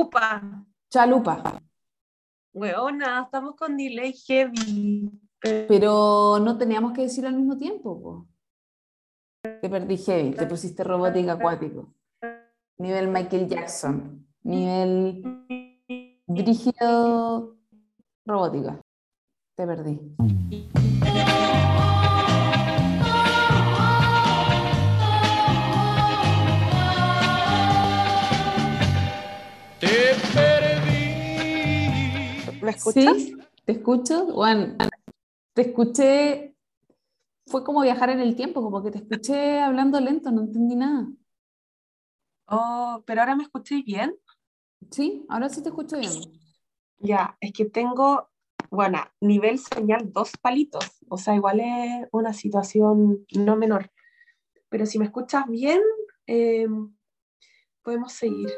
Upa. Chalupa. Weona, estamos con delay heavy. Pero no teníamos que decirlo al mismo tiempo, po. Te perdí heavy, te pusiste robótica acuático. Nivel Michael Jackson. Nivel brígido robótica. Te perdí. Escuchas? Sí, te escucho. Juan, te escuché. Fue como viajar en el tiempo, como que te escuché hablando lento, no entendí nada. Oh, pero ahora me escucháis bien. Sí, ahora sí te escucho bien. Ya, es que tengo, bueno, nivel señal dos palitos. O sea, igual es una situación no menor. Pero si me escuchas bien, eh, podemos seguir.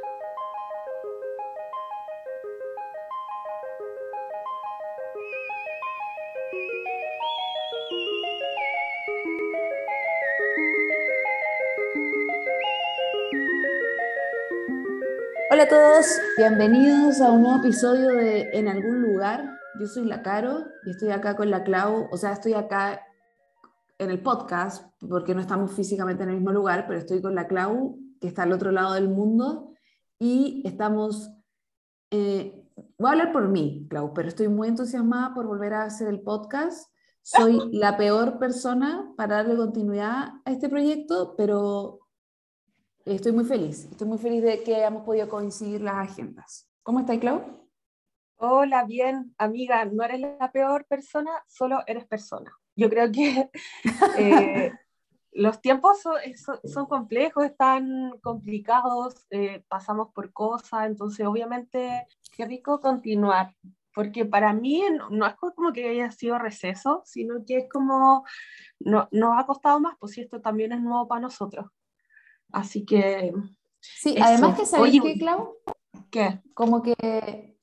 Hola a todos, bienvenidos a un nuevo episodio de En algún lugar. Yo soy la Caro y estoy acá con la Clau, o sea, estoy acá en el podcast porque no estamos físicamente en el mismo lugar, pero estoy con la Clau, que está al otro lado del mundo, y estamos, eh, voy a hablar por mí, Clau, pero estoy muy entusiasmada por volver a hacer el podcast. Soy la peor persona para darle continuidad a este proyecto, pero Estoy muy feliz, estoy muy feliz de que hayamos podido coincidir las agendas. ¿Cómo estás, Clau? Hola, bien, amiga, no eres la peor persona, solo eres persona. Yo creo que eh, los tiempos son, son, son, complejos, están complicados, eh, pasamos por cosas, entonces obviamente qué rico continuar, porque para mí no, no, es como que haya sido receso, sino que es como, no, nos ha costado más, pues si esto también es nuevo para nosotros. Así que. Sí, eso. además que sabes qué, Clau? ¿Qué? Como que.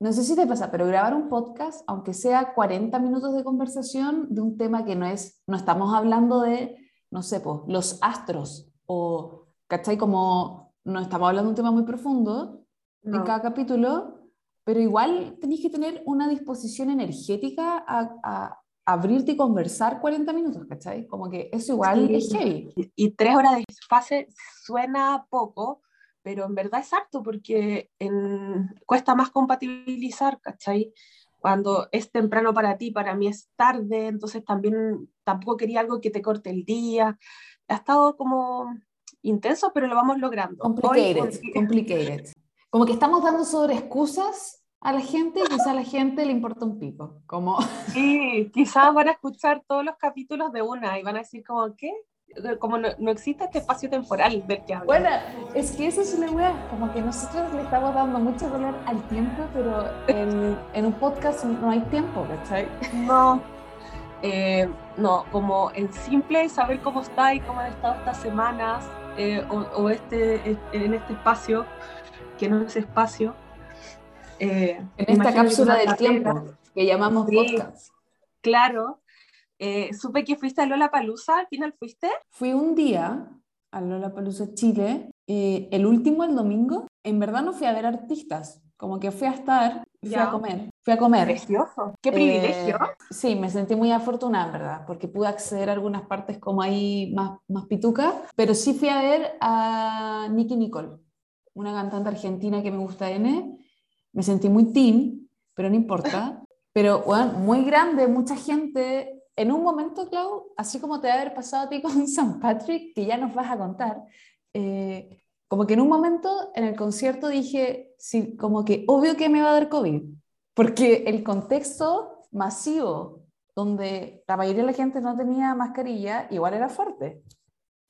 No sé si te pasa, pero grabar un podcast, aunque sea 40 minutos de conversación de un tema que no es. No estamos hablando de, no sé, pues, los astros. O, ¿cachai? Como no estamos hablando de un tema muy profundo no. en cada capítulo, pero igual tenéis que tener una disposición energética a, a abrirte y conversar 40 minutos, ¿cachai? Como que eso igual sí, es heavy. Y, tres horas de fase suena poco, pero en verdad es harto porque en, cuesta más compatibilizar, ¿cachai? Cuando es temprano para ti, para mí es tarde, entonces también tampoco quería algo que te corte el día. Ha estado como intenso, pero lo vamos logrando. Complicated, Hoy, complicated. Como que estamos dando sobre excusas a la gente y quizá a la gente le importa un pico. Como... Sí, quizás van a escuchar todos los capítulos de una y van a decir como, ¿qué? Como no, no existe este espacio temporal del que hablan. Bueno, es que eso es una wea, como que nosotros le estamos dando mucho valor al tiempo, pero en, en un podcast no hay tiempo, ¿cachai? No, eh, no, como en simple saber cómo está y cómo han estado estas semanas eh, o, o, este, en este espacio, que no es espacio, eh, en esta cápsula del tiempo que llamamos sí, podcast. Claro. Eh, supe que fuiste a Lola Palusa, ¿al final fuiste? Fui un día a Lola Palusa Chile, eh, el último, el domingo. En verdad no fui a ver artistas, como que fui a estar, fui ya. a comer. Fui a comer. Precioso. Qué privilegio. sí, me sentí muy afortunada, en verdad, porque pude acceder a algunas partes como ahí más, más pituca, pero sí fui a ver a Nicky Nicole, una cantante argentina que me gusta N me sentí muy teen, pero no importa. Pero, bueno, muy grande, mucha gente. En un momento, Clau, así como te va a haber pasado a ti con San Patrick, que ya nos vas a contar, eh, como que en un momento en el concierto dije, sí, como que obvio que me va a dar COVID, porque el contexto masivo, donde la mayoría de la gente no tenía mascarilla, igual era fuerte.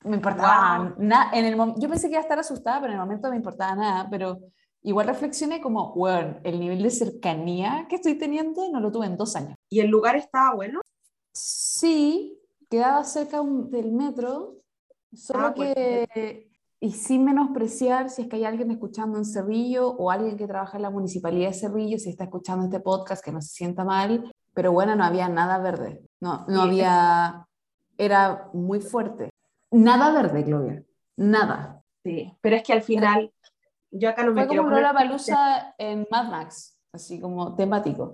Me importaba wow. nada. En el yo pensé que iba a estar asustada, pero en el momento no me importaba nada, pero igual reflexioné como, bueno, el nivel de cercanía que estoy teniendo no lo tuve en dos años. ¿Y el lugar estaba bueno? Sí, quedaba cerca del metro, solo ah, que, y sin menospreciar si es que hay alguien escuchando en Cerrillo o alguien que trabaja en la municipalidad de Cerrillo, si está escuchando este podcast, que no se sienta mal, pero bueno, no había nada verde, no, no había, era muy fuerte. Nada verde, Gloria, nada. Sí, pero es que al final Yo acá no me Fue quiero como Lola Palusa en Mad Max, así como temático.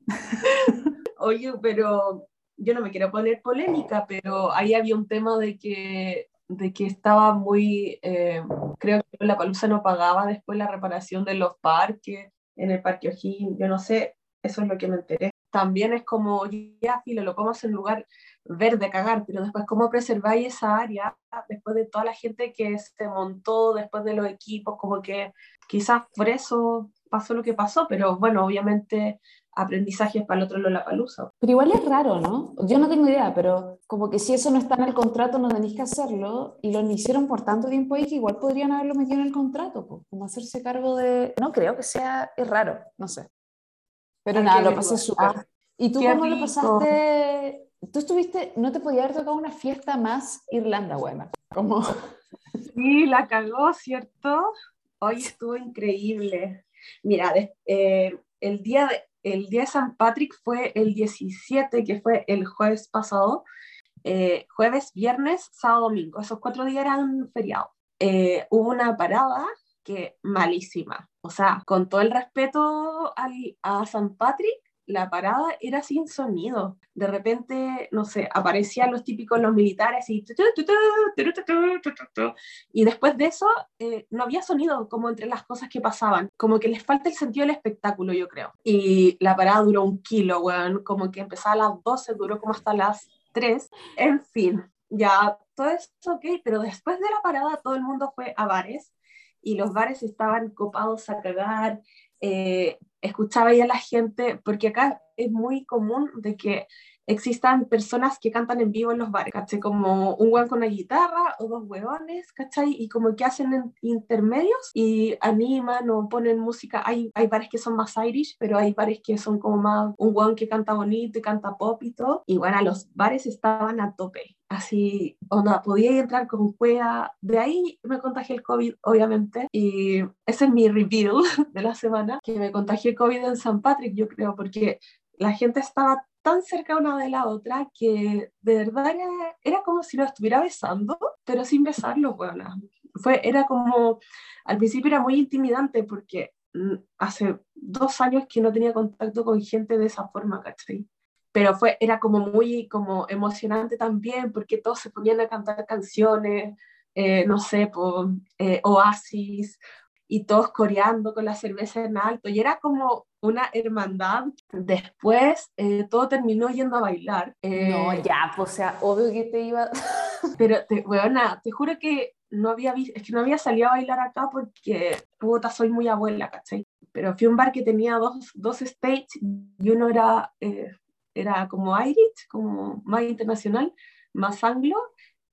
Oye, pero yo no me quiero poner polémica, pero ahí había un tema de que, de que estaba muy, eh, creo que la palusa no pagaba después la reparación de los parques, en el Parque O'Higgins, yo no sé, eso es lo que me enteré. También es como, ya, filo, lo ponemos en lugar verde, cagar, pero después, ¿cómo preserváis esa área después de toda la gente que se montó, después de los equipos? Como que quizás por eso pasó lo que pasó, pero bueno, obviamente aprendizajes para el otro Lollapalooza. Pero igual es raro, ¿no? Yo no tengo idea, pero como que si eso no está en el contrato no tenéis que hacerlo y lo hicieron por tanto tiempo ahí que igual podrían haberlo metido en el contrato, po, como hacerse cargo de... No creo que sea, es raro, no sé. Pero Ay, nada, lo pasé súper. Ah, ¿Y tú cómo lo rico. pasaste? Tú estuviste, no te podía haber tocado una fiesta más Irlanda, buena. Como... Sí, la cagó, ¿cierto? Hoy estuvo increíble. Mira, eh, el, día de, el día de San Patrick fue el 17, que fue el jueves pasado. Eh, jueves, viernes, sábado, domingo. Esos cuatro días eran feriados. Eh, hubo una parada que malísima. O sea, con todo el respeto al, a San Patrick, la parada era sin sonido. De repente, no sé, aparecían los típicos, los militares y... Y después de eso, eh, no había sonido como entre las cosas que pasaban. Como que les falta el sentido del espectáculo, yo creo. Y la parada duró un kilo, weón. Como que empezaba a las 12, duró como hasta las 3. En fin, ya todo eso ok, pero después de la parada todo el mundo fue a bares y los bares estaban copados a cagar. eh, escuchaba ya la gente, porque acá es muy común de que existan personas que cantan en vivo en los bares, ¿cachai? Como un hueón con una guitarra o dos hueones, ¿cachai? Y como que hacen en- intermedios y animan o ponen música. Hay, hay bares que son más Irish, pero hay bares que son como más un hueón que canta bonito y canta pop y todo. Y bueno, los bares estaban a tope. Así, onda, podía entrar con cueva. De ahí me contagié el COVID, obviamente. Y ese es mi reveal de la semana, que me contagié el COVID en San Patrick, yo creo, porque la gente estaba tan cerca una de la otra que de verdad era, era como si lo estuviera besando, pero sin besarlo, bueno. Fue, era como, al principio era muy intimidante porque mm, hace dos años que no tenía contacto con gente de esa forma, ¿cachai? Pero fue, era como muy como emocionante también porque todos se ponían a cantar canciones, eh, no sé, por Oasis, y todos coreando con la cerveza en alto, y era como una hermandad. Después eh, todo terminó yendo a bailar. eh, No, ya, pues, o sea, obvio que te iba... Pero, te, weona, te juro que no había visto, es que no había salido a bailar acá porque, puta, soy muy abuela, ¿cachai? Pero fui a un bar que tenía dos, dos stages y uno era, eh, era como Irish, como más internacional, más anglo,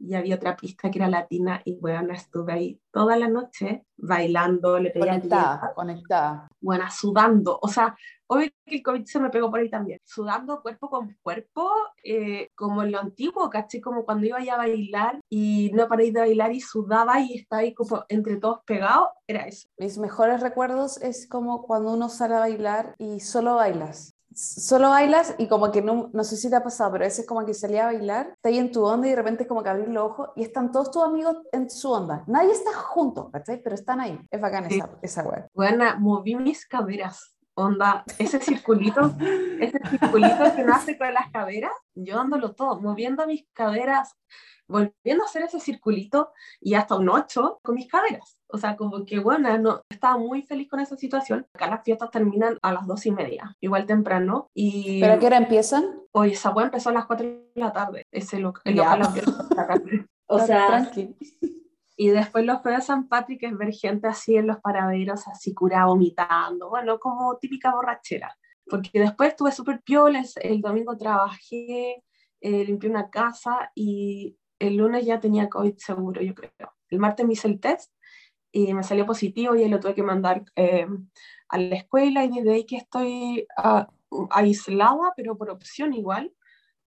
y había otra pista que era latina y, weona, estuve ahí toda la noche bailando, le pedía Conectada, conectada. bueno, sudando, o sea, obvio que el COVID se me pegó por ahí también, sudando cuerpo con cuerpo, eh, como en lo antiguo, caché, como cuando iba ya a bailar y no paréis de bailar y sudaba y estaba ahí como entre todos pegados, era eso. Mis mejores recuerdos es como cuando uno sale a bailar y solo bailas. Solo bailas y como que no, no sé si te ha pasado, pero a veces como que salía a bailar, está ahí en tu onda y de repente como que abrir los ojos y están todos tus amigos en su onda. Nadie está junto, ¿cachai? Pero están ahí. Es bacán Sí. esa, esa wea. Bueno, moví mis caderas, onda, ese circulito, ese circulito que nace con las caderas, yo dándolo todo, moviendo mis caderas, volviendo a hacer ese circulito y hasta un 8 con mis caderas. O sea, como que bueno, no, estaba muy feliz con esa situación. Acá las fiestas terminan a las dos y media, igual temprano. Y ¿Pero a qué hora empiezan? hoy esa weá empezó a las 4 de la tarde, ese local, el local. O sea, tranqui. y después los jueves de San Patrick es ver gente así en los paraderos, así curada, vomitando, bueno, como típica borrachera. Porque después estuve súper piola, el, el domingo trabajé, eh, limpié una casa y el lunes ya tenía COVID seguro, yo creo. El martes me hice el test y me salió positivo y lo tuve que mandar eh, a la escuela y desde ahí que estoy ah, aislada, pero por opción igual,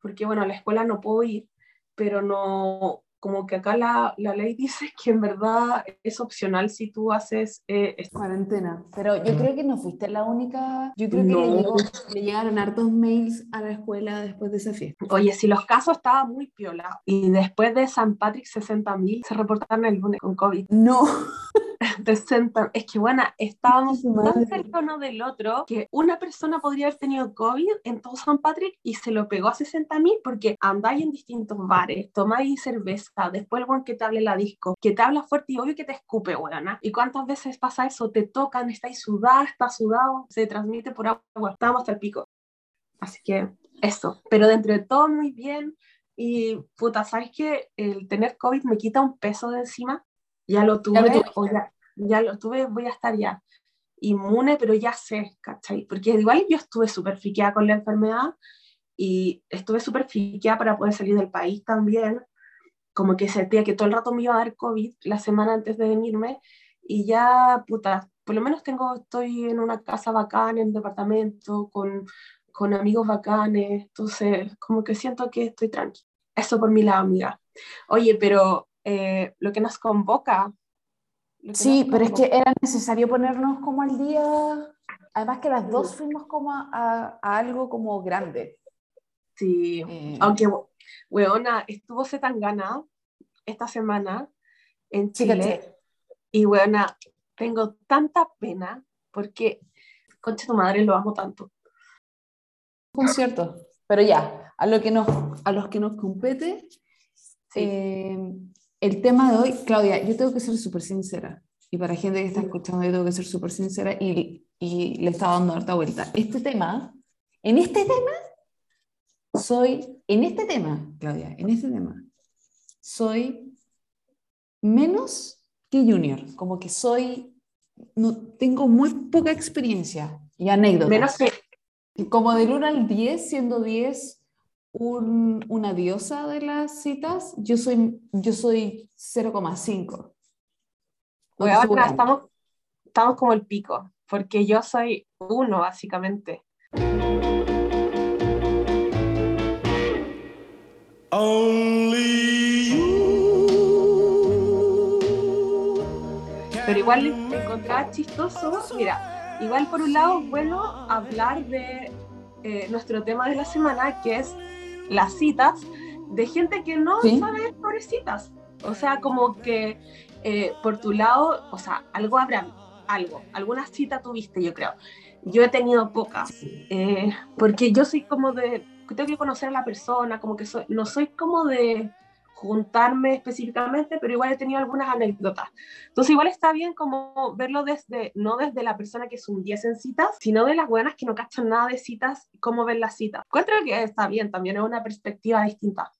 porque bueno, a la escuela no puedo ir, pero no, como que acá la, la ley dice que en verdad es opcional si tú haces... eh. Cuarentena. Pero yo creo que no fuiste la única. Yo creo que le, No. llegó- le llegaron hartos mails a la escuela después de esa fiesta. Oye, si los casos estaban muy piola y después de San Patrick 60.000 se reportaron el lunes con COVID. No. de Senta- Es que, bueno, estábamos tan cerca uno del otro que una persona podría haber tenido COVID en todo San Patrick y se lo pegó a 60.000 porque andáis en distintos bares, tomáis cerveza, después el buen que te hable la disco, que te habla fuerte y obvio que te escupe, weona. ¿Y cuántas veces pasa eso? Te tocan, estáis sudada, estás sudado, se transmite por agua. Estábamos hasta el pico. Así que eso, pero dentro de todo muy bien. Y puta, ¿sabes que El tener COVID me quita un peso de encima. Ya lo tuve, Ya lo tuviste. o ya, ya lo tuve, voy a estar ya inmune, pero ya sé, ¿cachai? Porque igual yo estuve súper friqueada con la enfermedad y estuve súper friqueada para poder salir del país también. Como que sentía que todo el rato me iba a dar COVID la semana antes de venirme y ya, puta, por lo menos tengo, estoy en una casa bacana, en un departamento, con, con amigos bacanes, entonces como que siento que estoy tranquila. Eso por mi lado, amiga. Oye, pero eh, lo que nos convoca... que Sí, nos pero es que era necesario ponernos como al día. Además que las dos fuimos como a, a- a algo como grande. Sí, Eh, aunque, weona, estuvo Zetangana esta semana en Chile y, weona, tengo tanta pena porque, concha tu madre, lo amo tanto. concierto. Pero ya, a, lo que nos, a los que nos compete, Sí. eh, el tema de hoy, Claudia, yo tengo que ser súper sincera. Y para gente que está escuchando, yo tengo que ser súper sincera y, y le estaba dando harta vuelta. Este tema, en este tema, soy, en este tema, Claudia, en este tema, soy menos que junior. Como que soy, no, tengo muy poca experiencia y anécdotas. Menos que, Como del 1 al 10, siendo 10 un- una diosa de las citas, yo soy, yo soy 0,5. No te weona, subo tanto. estamos, estamos como el pico, porque yo soy uno, básicamente. Only you. Pero igual encontrar chistoso, mira, igual por un lado es bueno hablar de eh, nuestro tema de la semana, que es las citas, de gente que no Sí. sabe sobre citas. O sea, como que eh, por tu lado, o sea, algo habrá, algo, alguna cita tuviste, yo creo. Yo he tenido pocas, eh, porque yo soy como de, tengo que conocer a la persona, como que soy, no soy como de juntarme específicamente, pero igual he tenido algunas anécdotas. Entonces igual está bien como verlo desde, no desde la persona que es un 10 en citas, sino de las buenas que no cachan nada de citas, cómo ven las citas. Encuentro que está bien, también es una perspectiva distinta.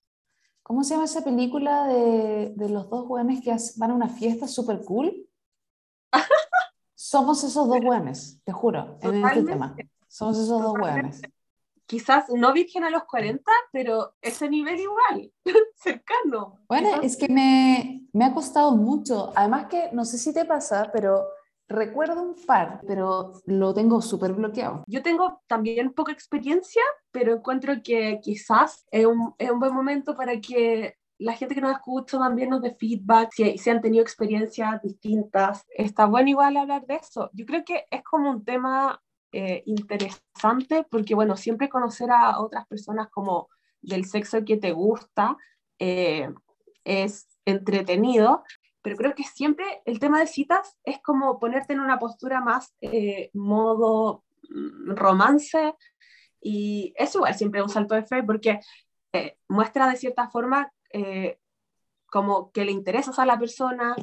¿Cómo se llama esa película de, de los dos hueones que van a una fiesta súper cool? Somos esos dos hueones, te juro, en este Totalmente. tema. Somos esos dos Totalmente. Quizás no virgen a los 40, pero ese nivel igual, cercano. Bueno, Quizás- es que me, me ha costado mucho. Además que, no sé si te pasa, pero recuerdo un par, pero lo tengo súper bloqueado. Yo tengo también poca experiencia, pero encuentro que quizás es un, es un buen momento para que la gente que nos escucha también nos dé feedback, si, si han tenido experiencias distintas. Está bueno igual hablar de eso. Yo creo que es como un tema eh, interesante porque, bueno, siempre conocer a otras personas como del sexo que te gusta eh, es entretenido, pero creo que siempre el tema de citas es como ponerte en una postura más eh, modo mm, romance y es igual siempre un salto de fe porque eh, muestra de cierta forma eh, como que le interesas a la persona,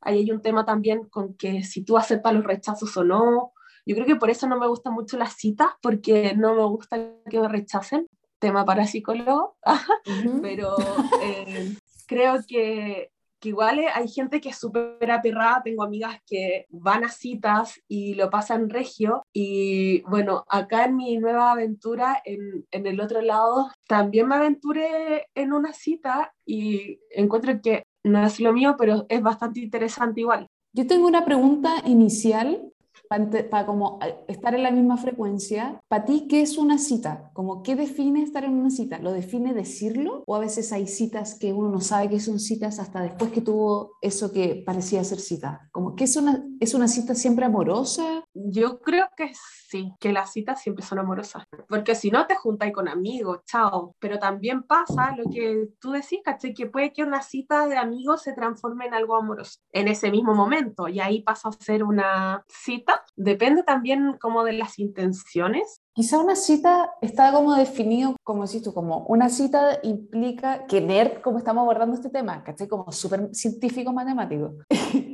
ahí hay un tema también con que si tú aceptas los rechazos o no, yo creo que por eso no me gustan mucho las citas porque no me gusta que me rechacen, tema para psicólogo, pero eh, creo que, que igual hay gente que es súper aterrada, tengo amigas que van a citas y lo pasan regio. Y bueno, acá en mi nueva aventura, en, en el otro lado, también me aventuré en una cita y encuentro que no es lo mío, pero es bastante interesante igual. Yo tengo una pregunta inicial para, como eh, estar en la misma frecuencia. Para ti, ¿qué es una cita? Como, ¿Qué define estar en una cita? ¿Lo define decirlo? ¿O a veces hay citas que uno no sabe que son citas hasta después que tuvo eso que parecía ser cita? Como, ¿qué es una, es una cita siempre amorosa? Yo creo que sí, que las citas siempre son amorosas, porque si no te juntas con amigos, chao, pero también pasa lo que tú decís, ¿cachai? Que puede que una cita de amigos se transforme en algo amoroso en ese mismo momento y ahí pasa a ser una cita, depende también como de las intenciones. Quizá una cita está como definido, como decís tú, como una cita implica que nerd, como estamos abordando este tema, ¿cachai? Como súper científico matemático.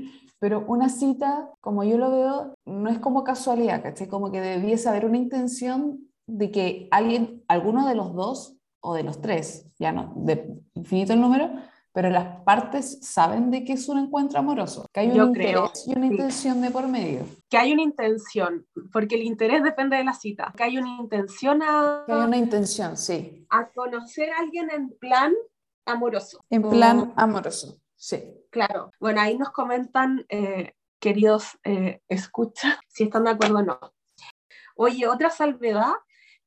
Pero una cita, como yo lo veo, no es como casualidad, ¿cachai? Como que debiese haber una intención de que alguien, alguno de los dos o de los tres, ya no, de infinito el número, pero las partes saben de que es un encuentro amoroso, que hay un Yo interés creo, y una sí. intención de por medio, Que hay una intención, porque el interés depende de la cita, que hay una intención a, que hay una intención, sí, a conocer a alguien en plan amoroso. en plan amoroso, sí. Claro, bueno, ahí nos comentan, eh, queridos eh, escucha, si están de acuerdo o no. Oye, otra salvedad,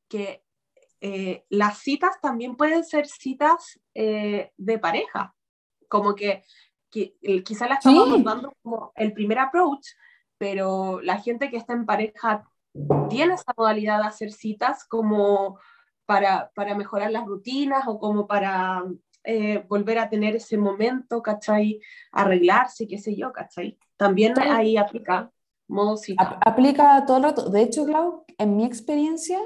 que eh, las citas también pueden ser citas de pareja, como que, que quizá la estamos Sí. dando como el primer approach, pero la gente que está en pareja tiene esa modalidad de hacer citas como para, para mejorar las rutinas o como para eh, volver a tener ese momento, ¿cachai? Arreglarse, qué sé yo, ¿cachai? También ahí aplica modo cita. Ap- aplica todo el rato. De hecho, Clau, en mi experiencia,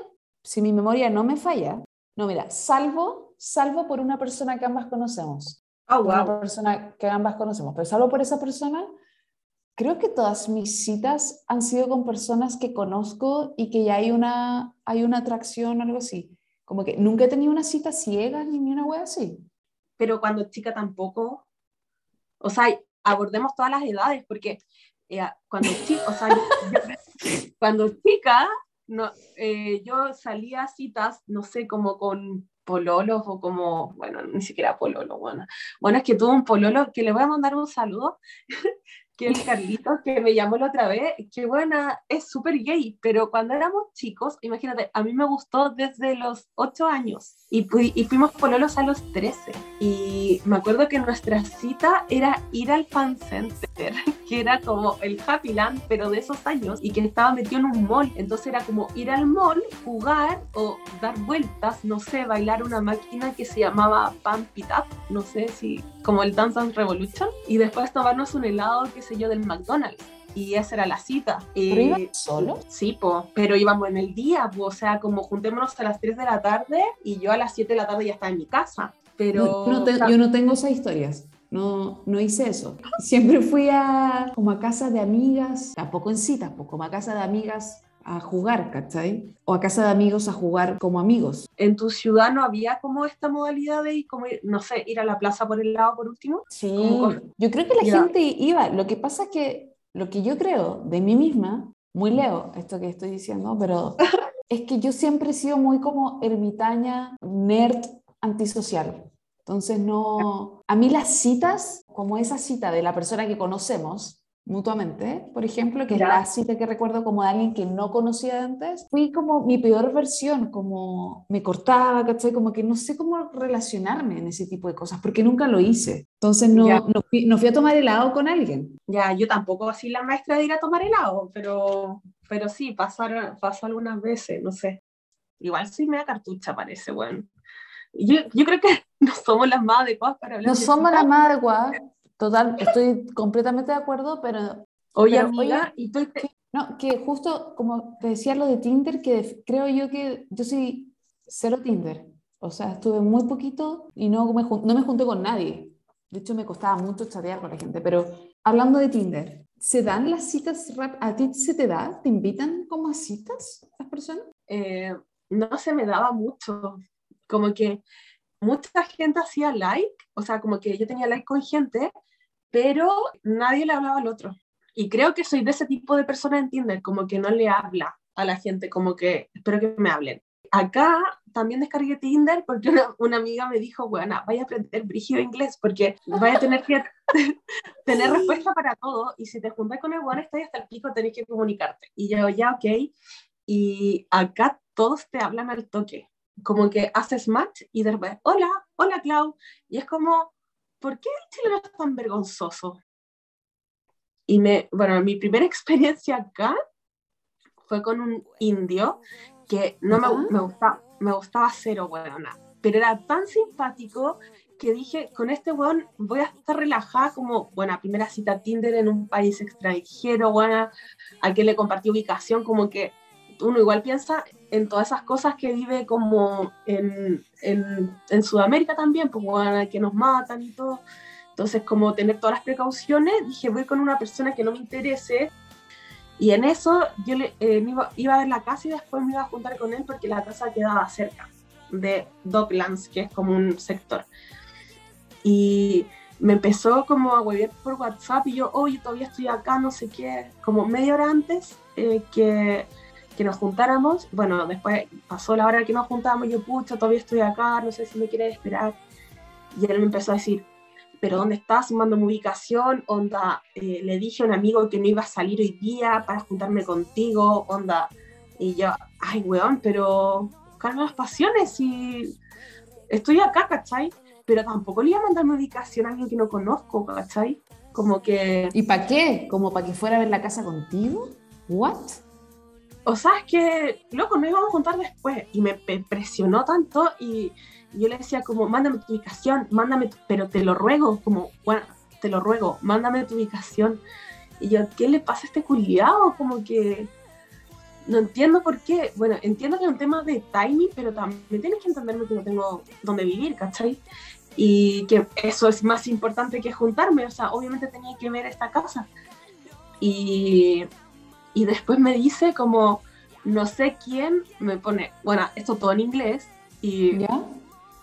si mi memoria no me falla, no, mira, salvo, salvo por una persona que ambas conocemos, Ah, por una wow. persona que ambas conocemos, pero salvo por esa persona, creo que todas mis citas han sido con personas que conozco y que ya hay una, hay una atracción o algo así. Como que nunca he tenido una cita ciega ni una wea así. Pero cuando chica tampoco. O sea, abordemos todas las edades, porque eh, cuando chica, o sea, yo- cuando chica, no, eh, yo salía a citas, no sé, como con pololos o como, bueno, ni siquiera pololo, bueno. Bueno, es que tuve un pololo que le voy a mandar un saludo, que el Carlito, que me llamó la otra vez, que buena, es súper gay, pero cuando éramos chicos, imagínate, a mí me gustó desde los 8 años y, y fuimos pololos a los 13. Y me acuerdo que nuestra cita era ir al fan center, que era como el Happy Land, pero de esos años, y que estaba metido en un mall. Entonces era como ir al mall, jugar o dar vueltas, no sé, bailar una máquina que se llamaba Pump It Up, no sé si como el Dance Dance Revolution, y después tomarnos un helado, qué sé yo, del McDonald's. Y esa era la cita. ¿Pero Eh, solo? Sí, po, pero íbamos en el día, po, o sea, como juntémonos a las 3 de la tarde y yo a las 7 de la tarde ya estaba en mi casa. Pero Yo no, te- yo no tengo esas historias. No, no hice eso. Siempre fui a como a casa de amigas, tampoco en citas, pues como a casa de amigas a jugar, ¿cachai? O a casa de amigos a jugar como amigos. en tu ciudad no había como esta modalidad de ir, como, no sé, ir a la plaza por el lado por último. Sí, con- yo creo que la gente iba. Lo que pasa es que lo que yo creo de mí misma, muy leo esto que estoy diciendo, pero es que yo siempre he sido muy como ermitaña, nerd, antisocial. Entonces no, a mí las citas, como esa cita de la persona que conocemos mutuamente, por ejemplo, que Ya. es la cita que recuerdo como de alguien que no conocía antes, fui como mi peor versión, como me cortaba, ¿cachai? Como que no sé cómo relacionarme en ese tipo de cosas, porque nunca lo hice. Entonces no, no, fui, no fui a tomar helado con alguien. Ya, yo tampoco así la maestra de ir a tomar helado, pero, pero sí, pasaron, pasó algunas veces, no sé. Igual soy media cartucha, parece, bueno. Yo, yo creo que no somos las más adecuadas para hablar No de somos las más adecuadas, total, estoy completamente de acuerdo, pero Oye, pero, amiga, y tú te- No, que justo como te decía lo de Tinder, que creo yo que yo soy cero Tinder. O sea, estuve muy poquito y no me, no me junté con nadie. De hecho, me costaba mucho chatear con la gente. Pero hablando de Tinder, ¿se dan las citas? ¿A ti se te da? ¿Te invitan como a citas las personas? eh, no se me daba mucho. Como que mucha gente hacía like, o sea, como que yo tenía like con gente, pero nadie le hablaba al otro. Y creo que soy de ese tipo de persona en Tinder, como que no le habla a la gente, como que espero que me hablen. Acá también descargué Tinder porque una, una amiga me dijo, bueno, vaya a aprender brígido inglés porque vaya a tener que tener respuesta para todo y si te juntas con el bueno, estás hasta el pico, tenés que comunicarte. Y yo, ya, ok. Y acá todos te hablan al toque, como que haces match y después, hola, hola Clau. Y es como, ¿por qué el chileno es tan vergonzoso? Y me, bueno, mi primera experiencia acá fue con un indio que no me, me, gustaba, me gustaba cero, weona. Pero era tan simpático que dije, con este weón voy a estar relajada como, bueno, primera cita Tinder en un país extranjero, buena, al que le compartí ubicación, como que uno igual piensa en todas esas cosas que vive como en, en, en Sudamérica también, pues bueno, que nos matan y todo. Entonces, como tener todas las precauciones, dije, voy con una persona que no me interese. Y en eso yo le, eh, me iba, iba a ver la casa y después me iba a juntar con él porque la casa quedaba cerca de Docklands, que es como un sector. Y me empezó como a huevear por WhatsApp y yo, oye, todavía estoy acá, no sé qué, como media hora antes eh, que, que nos juntáramos. Bueno, después pasó la hora que nos juntamos, yo, pucha, todavía estoy acá, no sé si me quieres esperar. Y él me empezó a decir, pero ¿dónde estás? Mándame ubicación, onda, eh, le dije a un amigo que no iba a salir hoy día para juntarme contigo, onda. Y yo, ay, weón, pero calma las pasiones y estoy acá, ¿cachai? Pero tampoco le iba a mandar mi ubicación a alguien que no conozco, ¿cachai? Como que, ¿Y para qué? ¿Como para que fuera a ver la casa contigo? ¿What? O sea, es que, loco, nos íbamos a juntar después. Y me presionó tanto y yo le decía como, mándame tu ubicación, mándame, tu- pero te lo ruego, como, bueno, te lo ruego, mándame tu ubicación. Y yo, ¿qué le pasa a este culiado? Como que no entiendo por qué. Bueno, entiendo que es un tema de timing, pero también tienes que entenderme que no tengo dónde vivir, ¿cachai? Y que eso es más importante que juntarme. O sea, obviamente tenía que ver esta casa. Y, y después me dice como, no sé quién, me pone, bueno, esto todo en inglés. Y ¿Ya?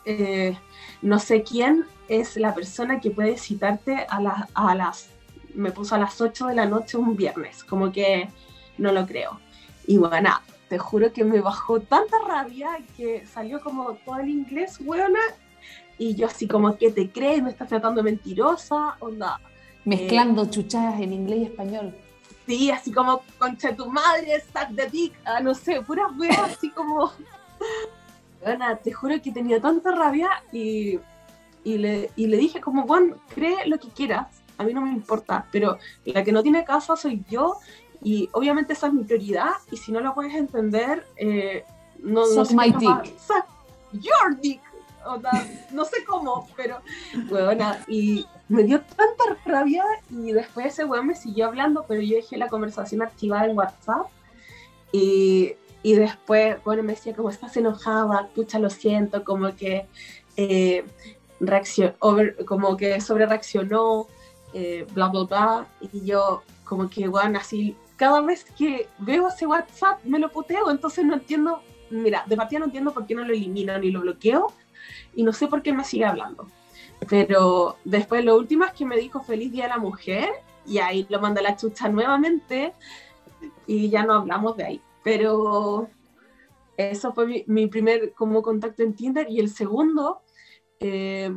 eh, no sé quién es la persona que puede citarte a, las a las, me puso a las 8 de la noche un viernes, como que no lo creo. Y bueno, te juro que me bajó tanta rabia que salió como todo el inglés, buena, y yo así como, ¿qué te crees? ¿Me estás tratando de mentirosa? Onda, Mezclando chuchadas en inglés y español. Sí, así como, concha de tu madre, sac de dick, ah, no sé, puras weas así como... Bueno, te juro que tenía tanta rabia y, y, le, y le dije como, Juan, cree lo que quieras, a mí no me importa, pero la que no tiene casa soy yo y obviamente esa es mi prioridad y si no lo puedes entender, eh, no, no sé my capaz- dick. Your dick. O sea, no sé cómo, pero bueno, y me dio tanta rabia y después ese weón me siguió hablando, pero yo dejé la conversación activada en WhatsApp y, y después, bueno, me decía como estás enojada, pucha, lo siento, como que eh, over- como que sobre reaccionó, eh, bla, bla, bla, y yo como que, bueno, así, cada vez que veo ese WhatsApp me lo puteo, entonces no entiendo, mira, de partida no entiendo por qué no lo elimino ni lo bloqueo, y no sé por qué me sigue hablando. Pero después lo último es que me dijo feliz día a la mujer y ahí lo mandé a la chucha nuevamente y ya no hablamos de ahí. Pero eso fue mi, mi primer como contacto en Tinder y el segundo eh,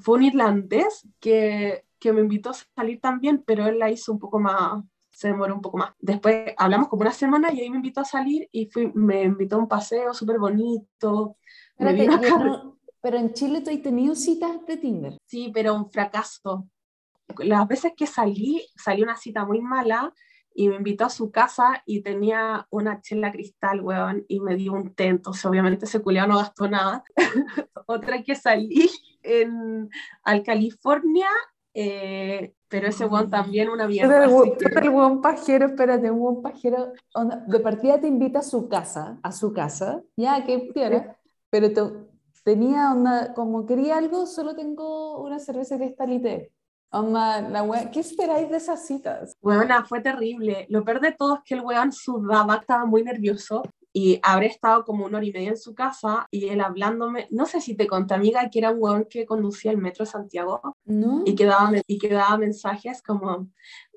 fue un irlandés que, que me invitó a salir también, pero él la hizo un poco más, se demoró un poco más. Después hablamos como una semana y ahí me invitó a salir y fui, me invitó a un paseo súper bonito. Espérate, y en un- pero en Chile tú has tenido citas de Tinder. Sí, pero un fracaso. Las veces que salí, salió una cita muy mala y me invitó a su casa y tenía una chela cristal, weón, y me dio un té, entonces obviamente ese culiao no gastó nada. Otra que salí en, al California, eh, pero ese weón también una mierda. que- el buen pajero, espérate, un buen pajero. onda, de partida te invita a su casa, a su casa, ya, qué piola, pero te- tenía onda, como quería algo, solo tengo una cerveza cristalite. Onda, la wea, ¿qué esperáis de esas citas? Weona, fue terrible. Lo peor de todo es que el weón sudaba, estaba muy nervioso y habré estado como una hora y media en su casa y él hablándome, no sé si te conté, amiga, que era un weón que conducía el metro de Santiago ¿No? y que daba, y que daba mensajes como,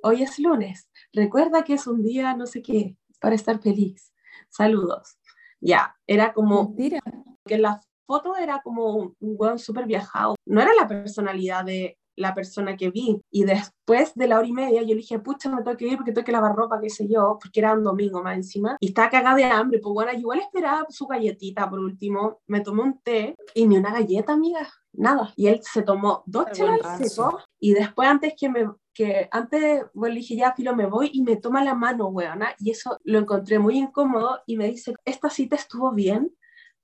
hoy es lunes, recuerda que es un día no sé qué, para estar feliz. Saludos. Ya, era como Mentira. que la foto era como un, weón súper viajado. No era la personalidad de la persona que vi. Y después de la hora y media, yo le dije, pucha, me tengo que ir porque tengo que lavar ropa, qué sé yo, porque era un domingo más encima. Y estaba cagada de hambre. Pues bueno, yo igual esperaba su galletita por último. Me tomé un té y ni una galleta, amiga. Nada. Y él se tomó dos chelas seco. Y después, antes que me que antes, bueno, le dije, ya, filo, me voy y me toma la mano, weona, y eso lo encontré muy incómodo y me dice, esta cita estuvo bien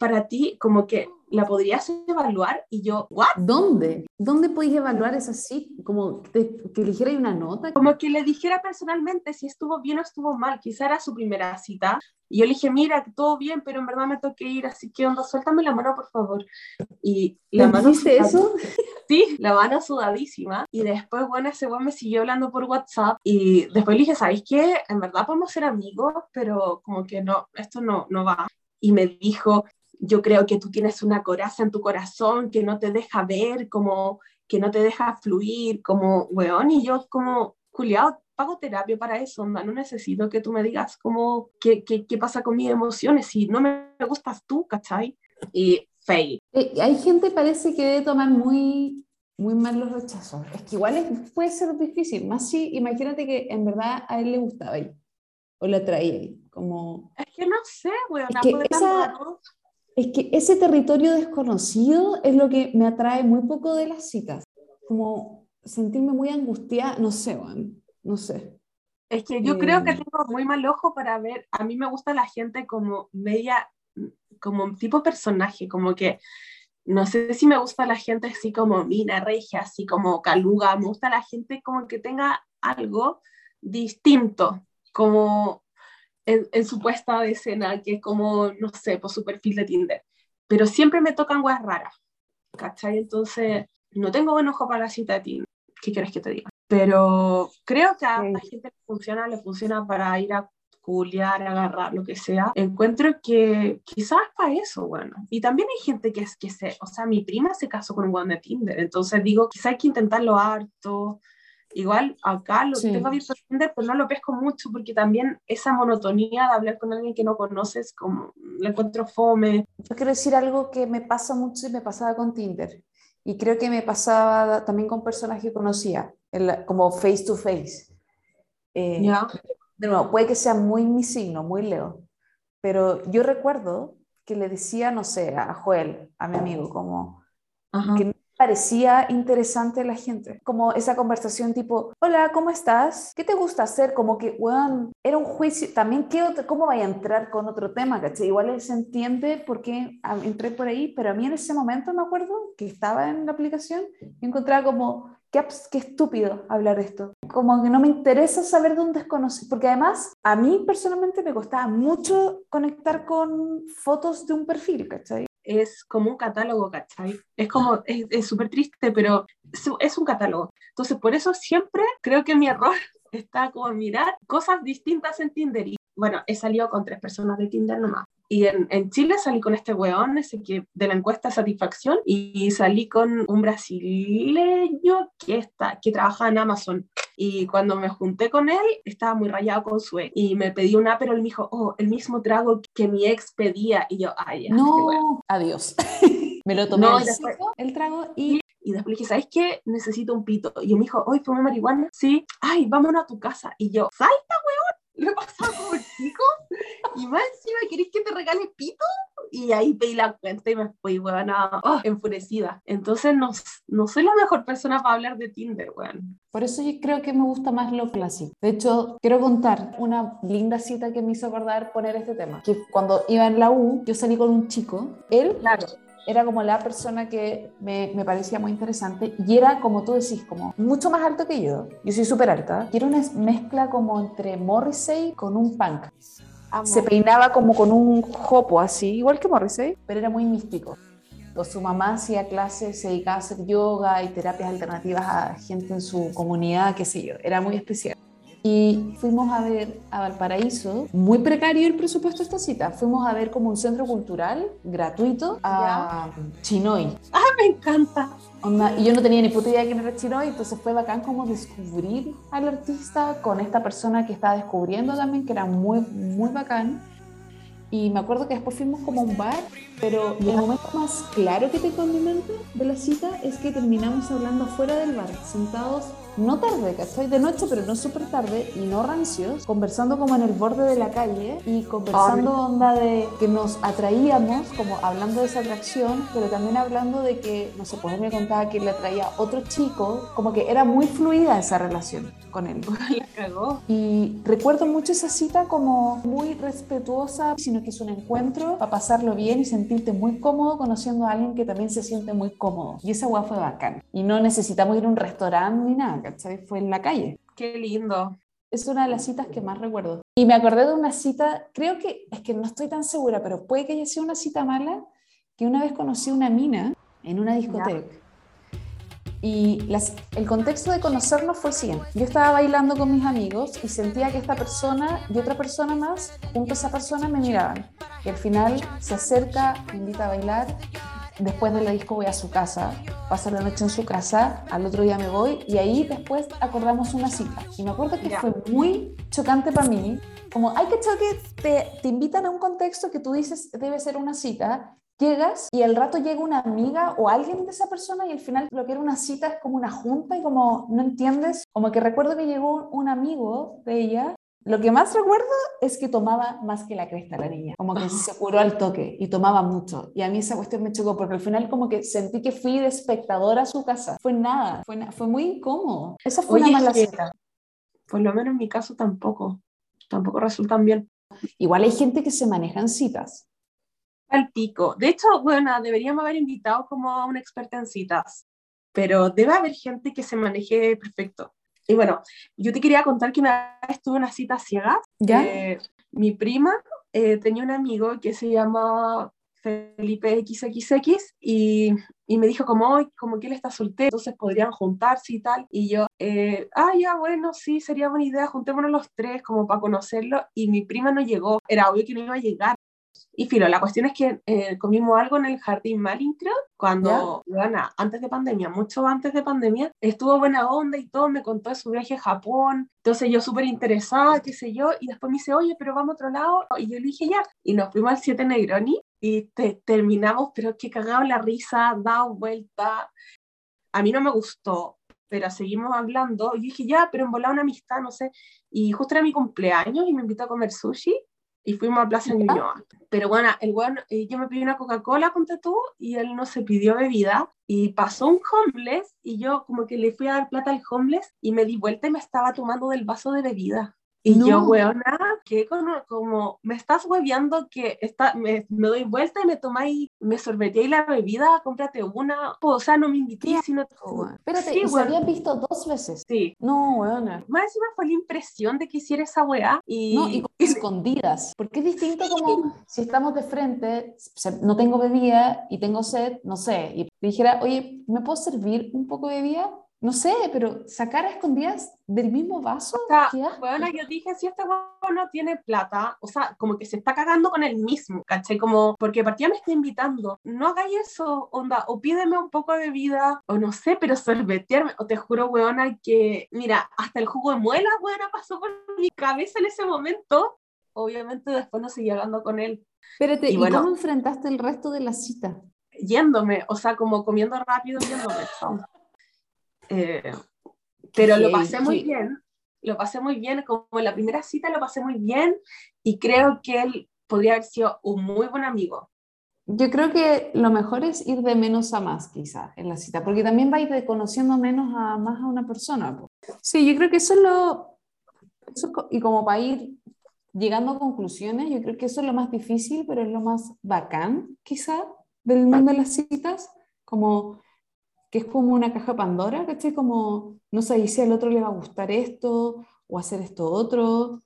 para ti, como que la podrías evaluar y yo, ¿what? ¿Dónde? ¿Dónde podéis evaluar eso así? Como que, que dijera una nota. Como que le dijera personalmente si estuvo bien o estuvo mal, quizá era su primera cita. Y yo le dije, mira, todo bien, pero en verdad me tengo que ir, así que onda, suéltame la mano, por favor. Y la ¿Le mano dijiste eso? Sí, la mano sudadísima. Y después, bueno, ese weón me siguió hablando por WhatsApp. Y después le dije, ¿sabes qué? En verdad podemos ser amigos, pero como que no, esto no, no va. Y me dijo, yo creo que tú tienes una coraza en tu corazón que no te deja ver, como que no te deja fluir, como, weón. Y yo como, Juliado, pago terapia para eso, onda, no necesito que tú me digas como, qué, qué, qué pasa con mis emociones, si no me gustas tú, ¿cachai? Y fail. Eh, hay gente parece que debe tomar muy, muy mal los rechazos. Es que igual es- puede ser difícil, más si imagínate que en verdad a él le gustaba ahí, o le atraía ahí, como... Es que no sé, weón, Es que esa-. Es que ese territorio desconocido es lo que me atrae muy poco de las citas, como sentirme muy angustiada, no sé, Juan, no sé. Es que yo creo que Eh, tengo muy mal ojo para ver, a mí me gusta la gente como media, como tipo personaje, como que, no sé si me gusta la gente así como Mina Regia, así como Caluga, me gusta la gente como que tenga algo distinto, como en, en su puesta de escena, que es como, no sé, por su perfil de Tinder. Pero siempre me tocan weas raras, ¿cachai? Entonces, no tengo buen ojo para la cita de Tinder. ¿Qué quieres que te diga? Pero creo que a la gente le funciona, le funciona para ir a culiar, agarrar, lo que sea. Encuentro que quizás para eso, bueno. Y también hay gente que es que se, o sea, mi prima se casó con un weón de Tinder, entonces digo, quizás hay que intentarlo harto. Igual acá lo Sí. tengo abierto en Tinder, pero no lo pesco mucho porque también esa monotonía de hablar con alguien que no conoces, como la encuentro fome. Yo quiero decir algo que me pasa mucho y me pasaba con Tinder. Y creo que me pasaba también con personas que conocía, en la- como face to face. Eh, ¿Ya? De nuevo, puede que sea muy mi signo, muy Leo, pero yo recuerdo que le decía, no sé, a Joel, a mi amigo, como Ajá. que no parecía interesante la gente, como esa conversación tipo, hola, ¿cómo estás? ¿Qué te gusta hacer? Como que, weón, era un juicio, también, ¿qué otro- ¿cómo vaya a entrar con otro tema? Igual él se entiende por qué ah, entré por ahí, pero a mí en ese momento me acuerdo que estaba en la aplicación y encontraba como, qué, qué estúpido hablar esto. Como que no me interesa saber de un desconocido, porque además a mí personalmente me costaba mucho conectar con fotos de un perfil, ¿cachai? Es como un catálogo, ¿cachai? Es como, es súper triste, pero es, un catálogo. Entonces, por eso siempre creo que mi error está como mirar cosas distintas en Tinder. Y bueno, he salido con tres personas de Tinder nomás. Y en, en Chile salí con este weón, ese que de la encuesta satisfacción, y salí con un brasileño que, está, que trabaja en Amazon. Y cuando me junté con él, estaba muy rayado con su ex. Y me pedí una, pero él me dijo, oh, el mismo trago que mi ex pedía. Y yo, ay, ya. No, adiós. me lo tomé No, y después- el trago y Y después le dije, ¿sabes qué? Necesito un pito. Y él me dijo, hoy fumé marihuana. Sí. Ay, vámonos a tu casa. Y yo, salta, weón. Lo he pasado como el chico. Y más encima, ¿querés que te regale pito? Y ahí pedí la cuenta y me fui, weón, oh, enfurecida. Entonces, no, no soy la mejor persona para hablar de Tinder, weón. por eso yo creo que me gusta más lo clásico. De hecho, quiero contar una linda cita que me hizo acordar poner este tema. Que cuando iba en la U, yo salí con un chico. Él Claro. era como la persona que me, me parecía muy interesante y era, como tú decís, como mucho más alto que yo. Yo soy súper alta. Y era una mezcla como entre Morrissey con un punk. Se peinaba como con un jopo así, igual que Morrissey, pero era muy místico. O su mamá hacía clases, se dedicaba a hacer yoga y terapias alternativas a gente en su comunidad, qué sé yo. Era muy especial. Y fuimos a ver a Valparaíso, muy precario el presupuesto de esta cita. Fuimos a ver como un centro cultural gratuito a Chinoy. Me encanta. Y yo no tenía ni puta idea de quién era Chinoy, entonces fue bacán como descubrir al artista con esta persona que estaba descubriendo también, que era muy, muy bacán. Y me acuerdo que después fuimos como a un bar, pero el momento más claro que te condimenta de la cita es que terminamos hablando fuera del bar, sentados no tarde, ¿cachai? De noche, pero no súper tarde y no rancios, conversando como en el borde de la calle y conversando onda de que nos atraíamos, como hablando de esa atracción, pero también hablando de que, no sé, pues él me contaba que le atraía otro chico, como que era muy fluida esa relación con él. La cagó. Y recuerdo mucho esa cita como muy respetuosa, sino que es un encuentro para pasarlo bien y sentirte muy cómodo conociendo a alguien que también se siente muy cómodo. Y esa weá fue bacán. Y no necesitamos ir a un restaurante ni nada, ¿cachai? Fue en la calle. Qué lindo. Es una de las citas que más recuerdo. Y me acordé de una cita, creo que, es que no estoy tan segura, pero puede que haya sido una cita mala, que una vez conocí una mina en una discoteca. Y las- el contexto de conocernos fue el siguiente. Yo estaba bailando con mis amigos y sentía que esta persona y otra persona más, junto a esa persona, me miraban. Y al final se acerca, me invita a bailar. Después de la disco voy a su casa, paso la noche en su casa, al otro día me voy y ahí después acordamos una cita. Y me acuerdo que fue muy chocante para mí. Como hay que que te, te invitan a un contexto que tú dices debe ser una cita llegas y al rato llega una amiga o alguien de esa persona y al final lo que era una cita es como una junta y como no entiendes, como que recuerdo que llegó un amigo de ella. Lo que más recuerdo es que tomaba más que la cresta la niña, como que se curó al toque y tomaba mucho. Y a mí esa cuestión me chocó porque al final como que sentí que fui de espectadora a su casa. Fue nada, fue, na- fue muy incómodo. Esa fue Oye, una mala cita. Por lo menos en mi caso tampoco. Tampoco resultan bien. Igual hay gente que se maneja en citas. Al pico. De hecho, bueno, deberíamos haber invitado como a una experta en citas, pero debe haber gente que se maneje perfecto. Y bueno, yo te quería contar que una vez tuve una cita ciega. ¿Ya? Eh, mi prima eh, tenía un amigo que se llama Felipe XXX y, y me dijo como, "Ay, como que él está soltero, entonces podrían juntarse y tal. Y yo, eh, ah, ya, bueno, sí, sería buena idea, juntémonos los tres como para conocerlo. Y mi prima no llegó, era obvio que no iba a llegar. Y filo, la cuestión es que eh, comimos algo en el Jardín Malin, creo, cuando, bueno, antes de pandemia, mucho antes de pandemia, estuvo buena onda y todo, me contó de su viaje a Japón, entonces yo súper interesada, qué sé yo, y después me dice, oye, pero vamos a otro lado, y yo le dije ya, y nos fuimos al 7 Negroni, y te- terminamos, pero que cagado la risa, dado vuelta, a mí no me gustó, pero seguimos hablando, y dije ya, pero en volar una amistad, no sé, y justo era mi cumpleaños y me invitó a comer sushi, y fuimos a Plaza Ñuñoa. Pero bueno, el weón, eh, yo me pedí una Coca-Cola, ponte tú, y él no se pidió bebida, y pasó un homeless, y yo como que le fui a dar plata al homeless, y me di vuelta y me estaba tomando del vaso de bebida. Y No. yo, weona, que como, como me estás hueveando que está, me, me doy vuelta y me tomáis, me sorbeteáis la bebida, cómprate una, o sea, no me invité, sino... Espérate, Sí, y se habían visto dos veces. Sí. No, weona. Más encima fue la impresión de que hiciera esa weá, y... No, y escondidas. Porque es distinto como si estamos de frente, no tengo bebida y tengo sed, no sé, y dijera, oye, ¿me puedo servir un poco de bebida? No sé, pero sacar a escondidas del mismo vaso, O sea, bueno, yo dije, si este huevo no tiene plata, o sea, como que se está cagando con él mismo, ¿cachai? Como, porque partida me está invitando, no hagáis eso, onda, o pídeme un poco de vida, o no sé, pero sorbetearme, o te juro, weona, que, mira, hasta el jugo de muela, weona, pasó por mi cabeza en ese momento. Obviamente después no seguí hablando con él, Espérate, y ¿y, bueno. cómo enfrentaste el resto de la cita? yéndome, o sea, como comiendo rápido, yéndome. Eh, pero lo Sí, pasé muy sí. bien, lo pasé muy bien, como en la primera cita lo pasé muy bien y creo que él podría haber sido un muy buen amigo. Yo creo que lo mejor es ir de menos a más, quizá, en la cita, porque también va a ir de conociendo menos a más a una persona. Sí, yo creo que eso es lo... eso y como para ir llegando a conclusiones, yo creo que eso es lo más difícil, pero es lo más bacán, quizá, del mundo de las citas, como que es como una caja Pandora, ¿cachai? Como no sé si al otro le va a gustar esto o hacer esto otro.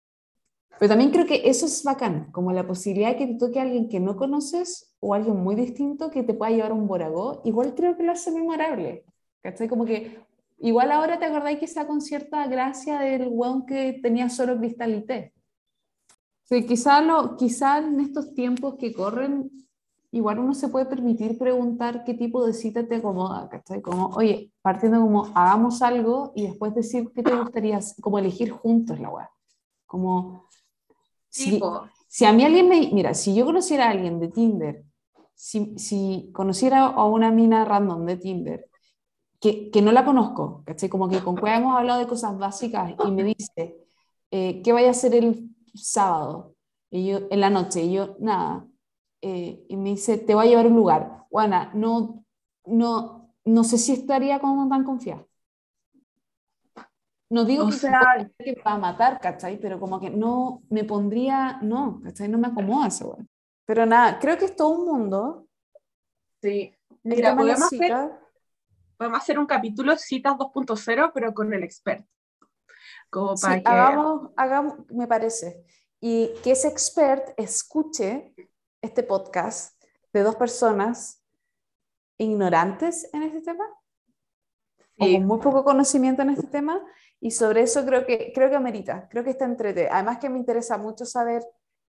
Pero también creo que eso es bacán, como la posibilidad de que te toque a alguien que no conoces o alguien muy distinto que te pueda llevar un boragó, igual creo que lo hace memorable. ¿Cachai? Como que igual ahora te acordáis quizá con cierta gracia del weón que tenía solo cristal y té. Sí, quizá, lo, quizá en estos tiempos que corren, igual uno se puede permitir preguntar qué tipo de cita te acomoda, ¿cachai? Como, oye, partiendo como hagamos algo y después decir qué te gustaría, como elegir juntos la weá. Como, si, si a mí alguien me, mira, si yo conociera a alguien de Tinder, si, si conociera a una mina random de Tinder, que, que no la conozco, ¿cachai? Como que con cuál hemos hablado de cosas básicas y me dice, eh, ¿qué vaya a hacer el sábado? Y yo, en la noche, y yo, nada. Eh, y me dice, te voy a llevar a un lugar. Juana, no, no, no sé si estaría como tan confiada. No digo O que, sea- que va a matar, ¿cachai? Pero como que no me pondría, no, ¿cachai? No me acomoda eso, güey. Pero nada, creo que es todo un mundo. Sí. Mira, podemos hacer, podemos hacer un capítulo citas 2.0, pero con el experto. Como Sí, para que... hagamos, hagamos, me parece. Y que ese expert escuche este podcast de dos personas ignorantes en este tema, o Sí. con muy poco conocimiento en este tema, y sobre eso creo que, creo que amerita, creo que está entrete. Además que me interesa mucho saber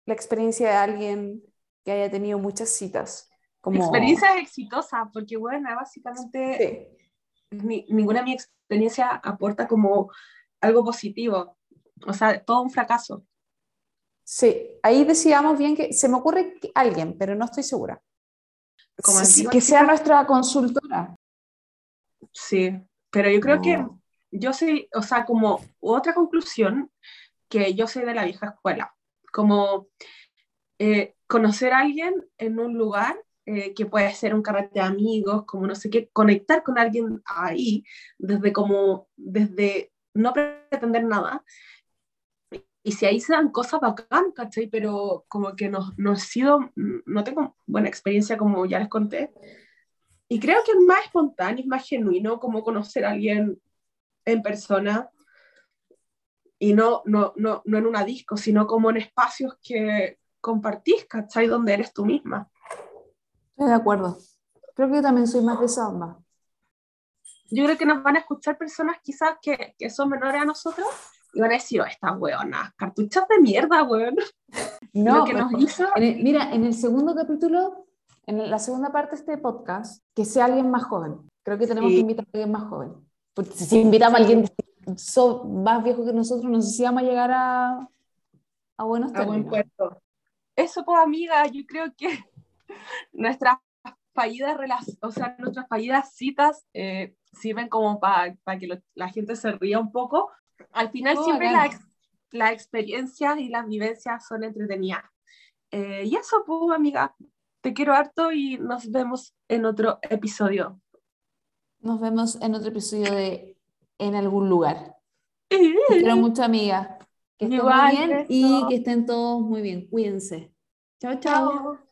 la experiencia de alguien que haya tenido muchas citas. Como... Experiencias exitosas, porque bueno, básicamente Sí. ni- ninguna de mi experiencia aporta como algo positivo. O sea, todo un fracaso. Sí, ahí decíamos bien que se me ocurre que alguien, pero no estoy segura. Como Sí, que sea nuestra consultora. Sí, pero yo creo que yo soy, o sea, como otra conclusión, que yo soy de la vieja escuela, como eh, conocer a alguien en un lugar eh, que puede ser un carrete de amigos, como no sé qué, conectar con alguien ahí, desde como, desde no pretender nada. Y si ahí se dan cosas bacán, ¿cachai? Pero como que no, no he sido, no tengo buena experiencia como ya les conté. Y creo que es más espontáneo, es más genuino como conocer a alguien en persona y no, no, no, no en una disco, sino como en espacios que compartís, ¿cachai? Donde eres tú misma. Estoy de acuerdo. Creo que yo también soy más de esa onda. Yo creo que nos van a escuchar personas quizás que, que son menores a nosotros y van a decir, oh, estas weonas, cartuchas de mierda, weón. No, Lo que nos hizo... en el- mira, en el segundo capítulo, en la segunda parte de este podcast, que sea alguien más joven. Creo que tenemos Sí. que invitar a alguien más joven. Porque si invitamos a alguien so- más viejo que nosotros, no sé si vamos a llegar a, a buenos a buen puerto. Eso, pues, amiga, yo creo que nuestras fallidas o sea, nuestras fallidas citas eh, sirven como para que lo- la gente se ría un poco. Al final Oh, siempre bacán. la ex- las experiencias y las vivencias son entretenidas. Eh, y eso, pues, amiga, te quiero harto y nos vemos en otro episodio. Nos vemos en otro episodio de En algún lugar. Te quiero mucho, amiga. Que estén Igual, muy bien beso. y que estén todos muy bien. Cuídense. Chao. Chao.